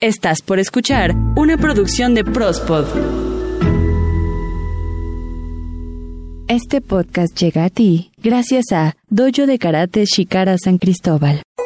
Estás por escuchar una producción de Prospod. Este podcast llega a ti gracias a Dojo de Karate Shikara San Cristóbal.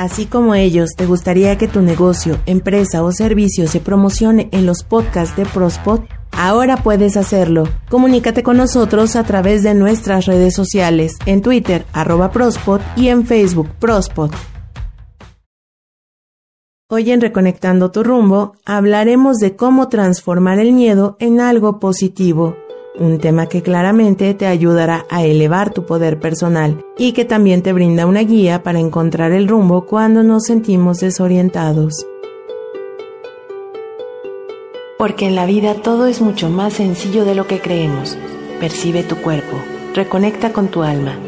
Así como ellos, ¿te gustaría que tu negocio, empresa o servicio se promocione en los podcasts de Prospot? Ahora puedes hacerlo. Comunícate con nosotros a través de nuestras redes sociales, en Twitter, arroba Prospot y en Facebook, Prospot. Hoy en Reconectando tu rumbo hablaremos de cómo transformar el miedo en algo positivo un tema que claramente te ayudará a elevar tu poder personal y que también te brinda una guía para encontrar el rumbo cuando nos sentimos desorientados. Porque en la vida todo es mucho más sencillo de lo que creemos. Percibe tu cuerpo, reconecta con tu alma,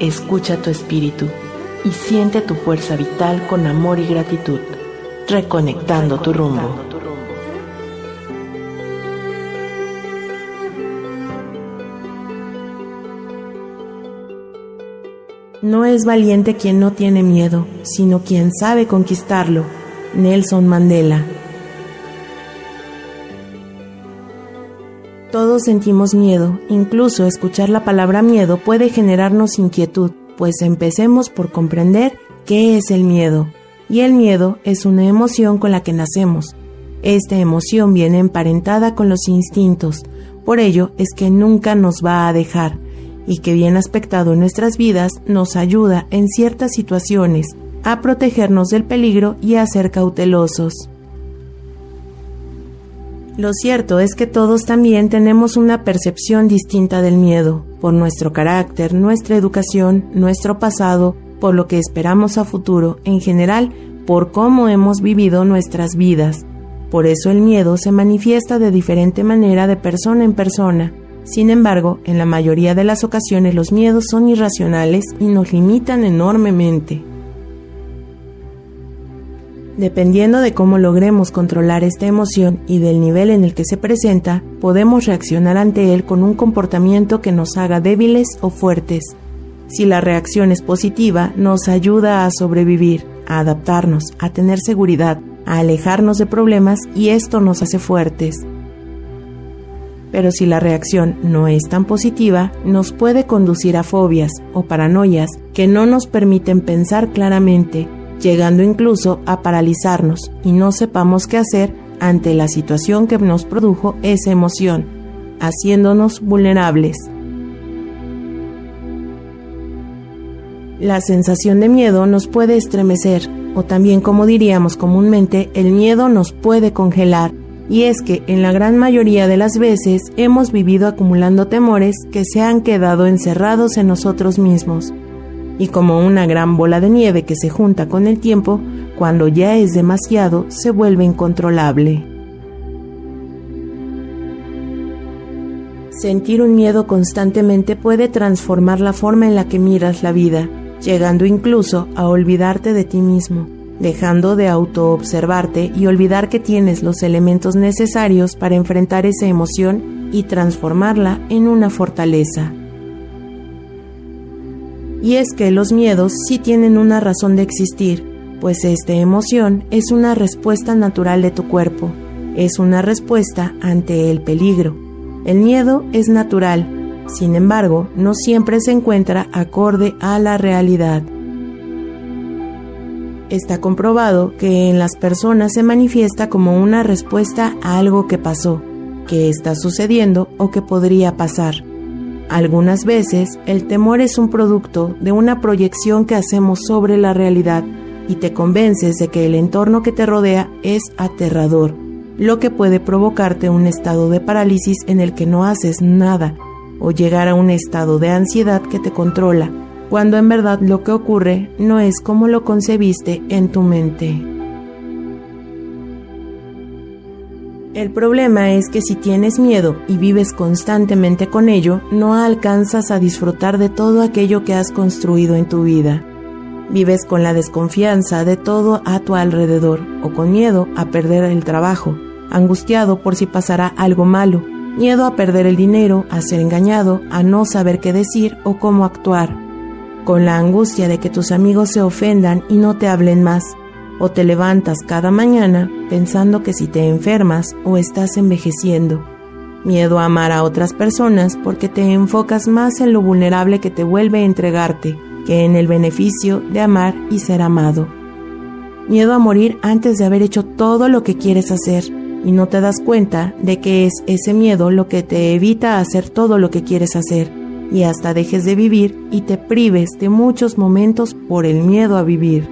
escucha tu espíritu y siente tu fuerza vital con amor y gratitud, reconectando tu rumbo. No es valiente quien no tiene miedo, sino quien sabe conquistarlo. Nelson Mandela. Todos sentimos miedo, incluso escuchar la palabra miedo puede generarnos inquietud, pues empecemos por comprender qué es el miedo. Y el miedo es una emoción con la que nacemos. Esta emoción viene emparentada con los instintos, por ello es que nunca nos va a dejar y que bien aspectado en nuestras vidas nos ayuda en ciertas situaciones a protegernos del peligro y a ser cautelosos. Lo cierto es que todos también tenemos una percepción distinta del miedo, por nuestro carácter, nuestra educación, nuestro pasado, por lo que esperamos a futuro, en general, por cómo hemos vivido nuestras vidas. Por eso el miedo se manifiesta de diferente manera de persona en persona, sin embargo, en la mayoría de las ocasiones los miedos son irracionales y nos limitan enormemente. Dependiendo de cómo logremos controlar esta emoción y del nivel en el que se presenta, podemos reaccionar ante él con un comportamiento que nos haga débiles o fuertes. Si la reacción es positiva, nos ayuda a sobrevivir, a adaptarnos, a tener seguridad, a alejarnos de problemas y esto nos hace fuertes. Pero si la reacción no es tan positiva, nos puede conducir a fobias o paranoias que no nos permiten pensar claramente, llegando incluso a paralizarnos y no sepamos qué hacer ante la situación que nos produjo esa emoción, haciéndonos vulnerables. La sensación de miedo nos puede estremecer, o también como diríamos comúnmente, el miedo nos puede congelar y es que en la gran mayoría de las veces hemos vivido acumulando temores que se han quedado encerrados en nosotros mismos. Y como una gran bola de nieve que se junta con el tiempo, cuando ya es demasiado, se vuelve incontrolable. Sentir un miedo constantemente puede transformar la forma en la que miras la vida, llegando incluso a olvidarte de ti mismo dejando de autoobservarte y olvidar que tienes los elementos necesarios para enfrentar esa emoción y transformarla en una fortaleza. Y es que los miedos sí tienen una razón de existir, pues esta emoción es una respuesta natural de tu cuerpo, es una respuesta ante el peligro. El miedo es natural, sin embargo, no siempre se encuentra acorde a la realidad está comprobado que en las personas se manifiesta como una respuesta a algo que pasó, que está sucediendo o que podría pasar. Algunas veces el temor es un producto de una proyección que hacemos sobre la realidad y te convences de que el entorno que te rodea es aterrador, lo que puede provocarte un estado de parálisis en el que no haces nada o llegar a un estado de ansiedad que te controla cuando en verdad lo que ocurre no es como lo concebiste en tu mente. El problema es que si tienes miedo y vives constantemente con ello, no alcanzas a disfrutar de todo aquello que has construido en tu vida. Vives con la desconfianza de todo a tu alrededor o con miedo a perder el trabajo, angustiado por si pasará algo malo, miedo a perder el dinero, a ser engañado, a no saber qué decir o cómo actuar, con la angustia de que tus amigos se ofendan y no te hablen más, o te levantas cada mañana pensando que si te enfermas o estás envejeciendo. Miedo a amar a otras personas porque te enfocas más en lo vulnerable que te vuelve a entregarte que en el beneficio de amar y ser amado. Miedo a morir antes de haber hecho todo lo que quieres hacer y no te das cuenta de que es ese miedo lo que te evita hacer todo lo que quieres hacer y hasta dejes de vivir y te prives de muchos momentos por el miedo a vivir.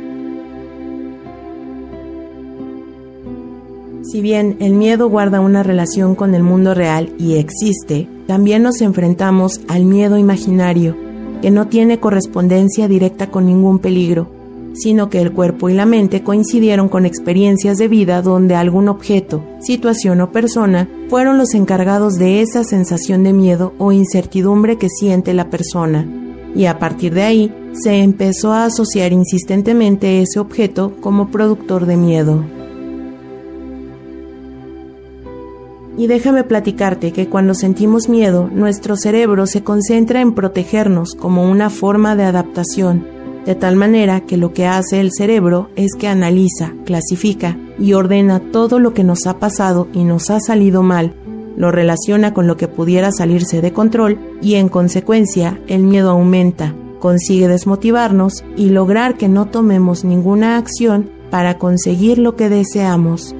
Si bien el miedo guarda una relación con el mundo real y existe, también nos enfrentamos al miedo imaginario, que no tiene correspondencia directa con ningún peligro, sino que el cuerpo y la mente coincidieron con experiencias de vida donde algún objeto, situación o persona fueron los encargados de esa sensación de miedo o incertidumbre que siente la persona. Y a partir de ahí se empezó a asociar insistentemente ese objeto como productor de miedo. Y déjame platicarte que cuando sentimos miedo, nuestro cerebro se concentra en protegernos como una forma de adaptación, de tal manera que lo que hace el cerebro es que analiza, clasifica y ordena todo lo que nos ha pasado y nos ha salido mal, lo relaciona con lo que pudiera salirse de control y en consecuencia el miedo aumenta, consigue desmotivarnos y lograr que no tomemos ninguna acción para conseguir lo que deseamos.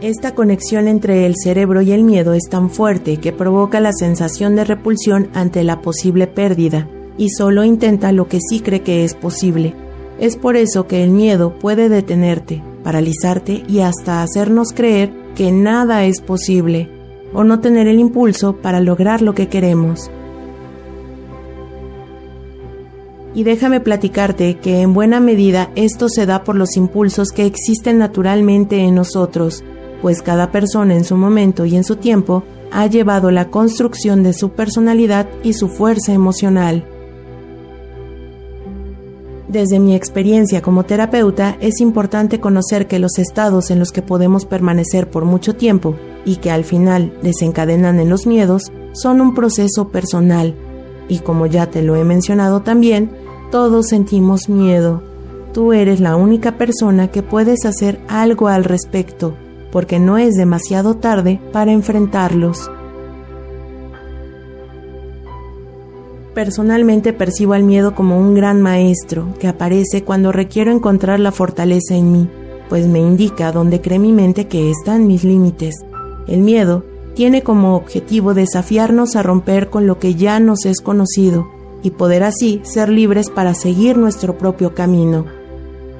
Esta conexión entre el cerebro y el miedo es tan fuerte que provoca la sensación de repulsión ante la posible pérdida y solo intenta lo que sí cree que es posible. Es por eso que el miedo puede detenerte, paralizarte y hasta hacernos creer que nada es posible o no tener el impulso para lograr lo que queremos. Y déjame platicarte que en buena medida esto se da por los impulsos que existen naturalmente en nosotros pues cada persona en su momento y en su tiempo ha llevado la construcción de su personalidad y su fuerza emocional. Desde mi experiencia como terapeuta, es importante conocer que los estados en los que podemos permanecer por mucho tiempo y que al final desencadenan en los miedos son un proceso personal. Y como ya te lo he mencionado también, todos sentimos miedo. Tú eres la única persona que puedes hacer algo al respecto porque no es demasiado tarde para enfrentarlos. Personalmente percibo al miedo como un gran maestro que aparece cuando requiero encontrar la fortaleza en mí, pues me indica dónde cree mi mente que están mis límites. El miedo tiene como objetivo desafiarnos a romper con lo que ya nos es conocido y poder así ser libres para seguir nuestro propio camino.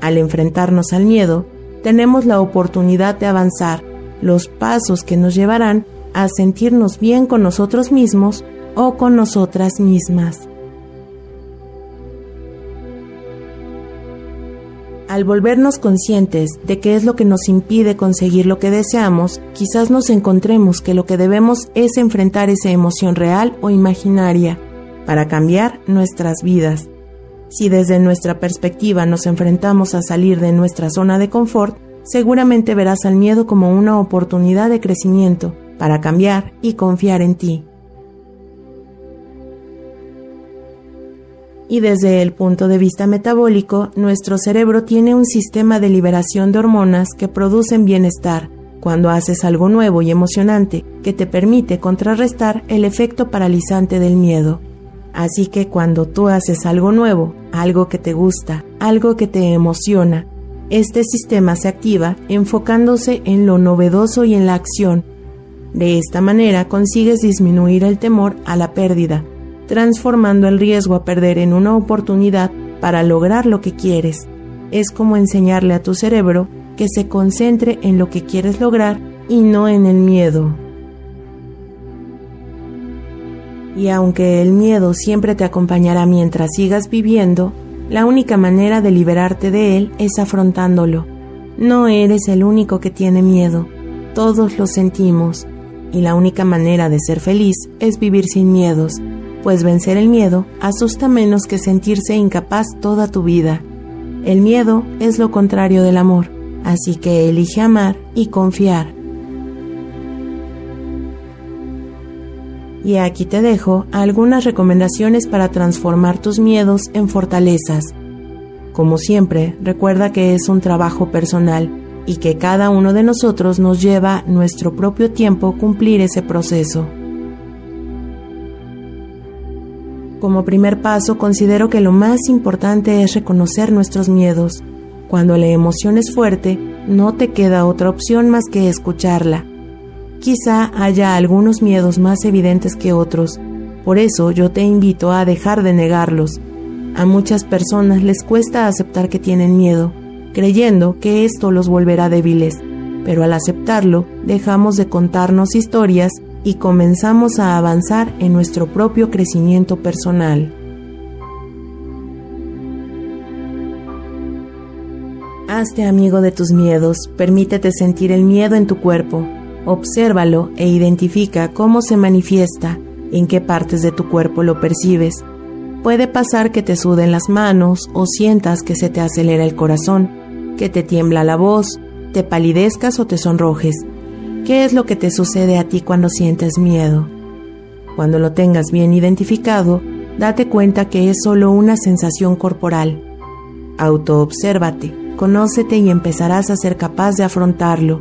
Al enfrentarnos al miedo, tenemos la oportunidad de avanzar, los pasos que nos llevarán a sentirnos bien con nosotros mismos o con nosotras mismas. Al volvernos conscientes de qué es lo que nos impide conseguir lo que deseamos, quizás nos encontremos que lo que debemos es enfrentar esa emoción real o imaginaria para cambiar nuestras vidas. Si desde nuestra perspectiva nos enfrentamos a salir de nuestra zona de confort, seguramente verás al miedo como una oportunidad de crecimiento para cambiar y confiar en ti. Y desde el punto de vista metabólico, nuestro cerebro tiene un sistema de liberación de hormonas que producen bienestar cuando haces algo nuevo y emocionante que te permite contrarrestar el efecto paralizante del miedo. Así que cuando tú haces algo nuevo, algo que te gusta, algo que te emociona, este sistema se activa enfocándose en lo novedoso y en la acción. De esta manera consigues disminuir el temor a la pérdida, transformando el riesgo a perder en una oportunidad para lograr lo que quieres. Es como enseñarle a tu cerebro que se concentre en lo que quieres lograr y no en el miedo. Y aunque el miedo siempre te acompañará mientras sigas viviendo, la única manera de liberarte de él es afrontándolo. No eres el único que tiene miedo, todos lo sentimos, y la única manera de ser feliz es vivir sin miedos, pues vencer el miedo asusta menos que sentirse incapaz toda tu vida. El miedo es lo contrario del amor, así que elige amar y confiar. Y aquí te dejo algunas recomendaciones para transformar tus miedos en fortalezas. Como siempre, recuerda que es un trabajo personal y que cada uno de nosotros nos lleva nuestro propio tiempo cumplir ese proceso. Como primer paso, considero que lo más importante es reconocer nuestros miedos. Cuando la emoción es fuerte, no te queda otra opción más que escucharla. Quizá haya algunos miedos más evidentes que otros, por eso yo te invito a dejar de negarlos. A muchas personas les cuesta aceptar que tienen miedo, creyendo que esto los volverá débiles, pero al aceptarlo dejamos de contarnos historias y comenzamos a avanzar en nuestro propio crecimiento personal. Hazte amigo de tus miedos, permítete sentir el miedo en tu cuerpo, obsérvalo e identifica cómo se manifiesta, en qué partes de tu cuerpo lo percibes. Puede pasar que te suden las manos o sientas que se te acelera el corazón, que te tiembla la voz, te palidezcas o te sonrojes. ¿Qué es lo que te sucede a ti cuando sientes miedo? Cuando lo tengas bien identificado, date cuenta que es solo una sensación corporal. Autoobsérvate, conócete y empezarás a ser capaz de afrontarlo.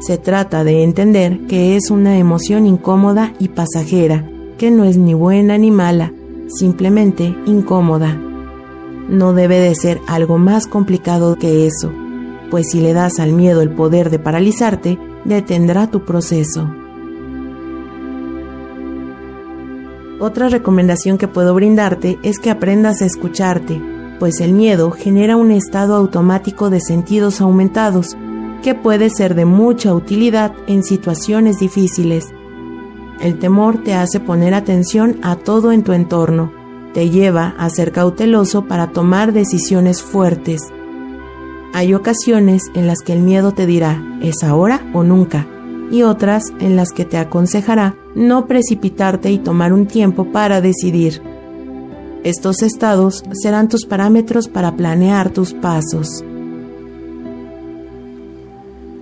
Se trata de entender que es una emoción incómoda y pasajera, que no es ni buena ni mala, simplemente incómoda no debe de ser algo más complicado que eso, pues si le das al miedo el poder de paralizarte, detendrá tu proceso. Otra recomendación que puedo brindarte es que aprendas a escucharte, pues el miedo genera un estado automático de sentidos aumentados, que puede ser de mucha utilidad en situaciones difíciles. El temor te hace poner atención a todo en tu entorno, te lleva a ser cauteloso para tomar decisiones fuertes. Hay ocasiones en las que el miedo te dirá, es ahora o nunca, y otras en las que te aconsejará no precipitarte y tomar un tiempo para decidir. Estos estados serán tus parámetros para planear tus pasos.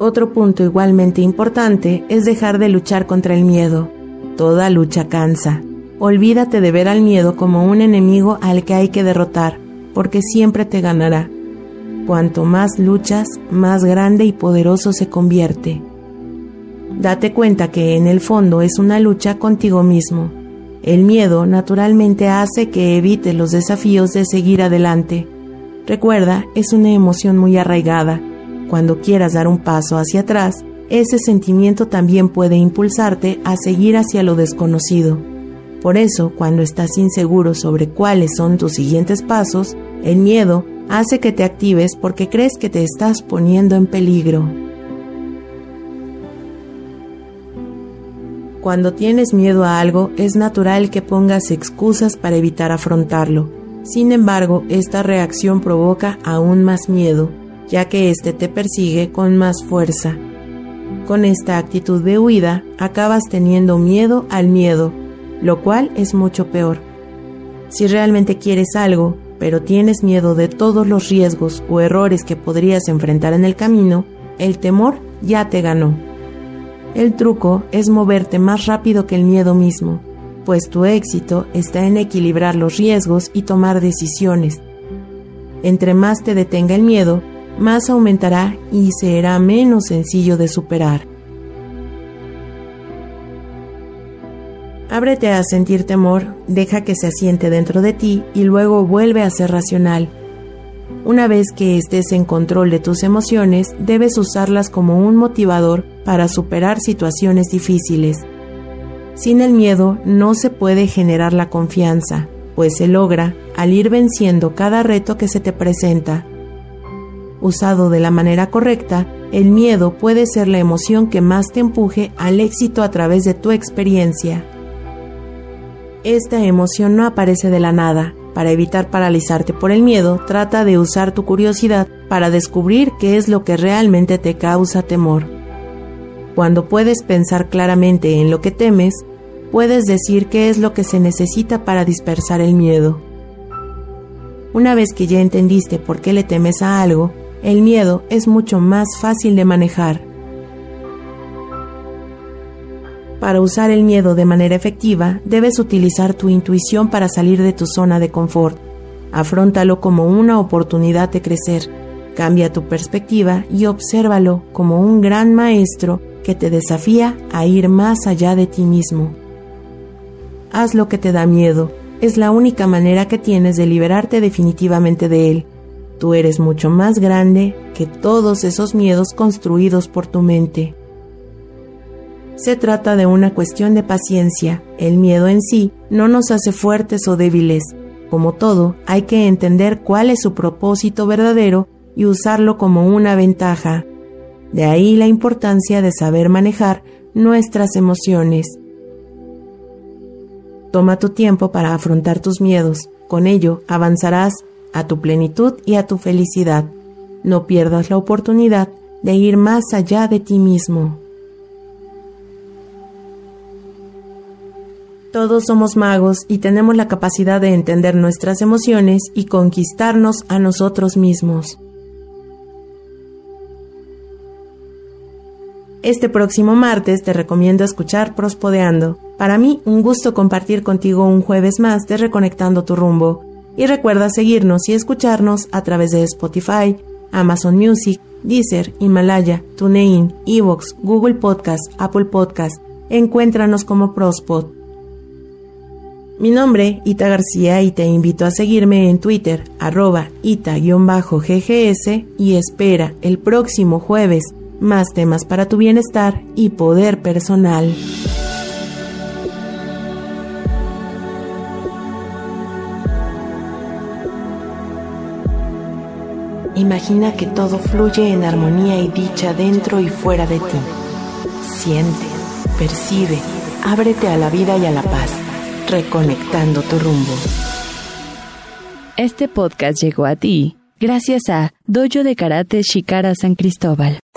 Otro punto igualmente importante es dejar de luchar contra el miedo. Toda lucha cansa. Olvídate de ver al miedo como un enemigo al que hay que derrotar, porque siempre te ganará. Cuanto más luchas, más grande y poderoso se convierte. Date cuenta que en el fondo es una lucha contigo mismo. El miedo naturalmente hace que evites los desafíos de seguir adelante. Recuerda, es una emoción muy arraigada. Cuando quieras dar un paso hacia atrás, ese sentimiento también puede impulsarte a seguir hacia lo desconocido. Por eso, cuando estás inseguro sobre cuáles son tus siguientes pasos, el miedo hace que te actives porque crees que te estás poniendo en peligro. Cuando tienes miedo a algo, es natural que pongas excusas para evitar afrontarlo. Sin embargo, esta reacción provoca aún más miedo, ya que éste te persigue con más fuerza. Con esta actitud de huida, acabas teniendo miedo al miedo, lo cual es mucho peor. Si realmente quieres algo, pero tienes miedo de todos los riesgos o errores que podrías enfrentar en el camino, el temor ya te ganó. El truco es moverte más rápido que el miedo mismo, pues tu éxito está en equilibrar los riesgos y tomar decisiones. Entre más te detenga el miedo, más aumentará y será menos sencillo de superar. Ábrete a sentir temor, deja que se asiente dentro de ti y luego vuelve a ser racional. Una vez que estés en control de tus emociones, debes usarlas como un motivador para superar situaciones difíciles. Sin el miedo no se puede generar la confianza, pues se logra al ir venciendo cada reto que se te presenta. Usado de la manera correcta, el miedo puede ser la emoción que más te empuje al éxito a través de tu experiencia. Esta emoción no aparece de la nada. Para evitar paralizarte por el miedo, trata de usar tu curiosidad para descubrir qué es lo que realmente te causa temor. Cuando puedes pensar claramente en lo que temes, puedes decir qué es lo que se necesita para dispersar el miedo. Una vez que ya entendiste por qué le temes a algo, el miedo es mucho más fácil de manejar. Para usar el miedo de manera efectiva, debes utilizar tu intuición para salir de tu zona de confort. Afróntalo como una oportunidad de crecer. Cambia tu perspectiva y obsérvalo como un gran maestro que te desafía a ir más allá de ti mismo. Haz lo que te da miedo. Es la única manera que tienes de liberarte definitivamente de él. Tú eres mucho más grande que todos esos miedos construidos por tu mente. Se trata de una cuestión de paciencia. El miedo en sí no nos hace fuertes o débiles. Como todo, hay que entender cuál es su propósito verdadero y usarlo como una ventaja. De ahí la importancia de saber manejar nuestras emociones. Toma tu tiempo para afrontar tus miedos. Con ello avanzarás a tu plenitud y a tu felicidad. No pierdas la oportunidad de ir más allá de ti mismo. Todos somos magos y tenemos la capacidad de entender nuestras emociones y conquistarnos a nosotros mismos. Este próximo martes te recomiendo escuchar Prospodeando. Para mí, un gusto compartir contigo un jueves más de Reconectando tu rumbo. Y recuerda seguirnos y escucharnos a través de Spotify, Amazon Music, Deezer, Himalaya, TuneIn, Evox, Google Podcast, Apple Podcast. Encuéntranos como Prospod. Mi nombre, Ita García, y te invito a seguirme en Twitter, arroba ita-ggs, y espera el próximo jueves más temas para tu bienestar y poder personal. Imagina que todo fluye en armonía y dicha dentro y fuera de ti. Siente, percibe, ábrete a la vida y a la paz, reconectando tu rumbo. Este podcast llegó a ti gracias a Dojo de Karate Shikara San Cristóbal.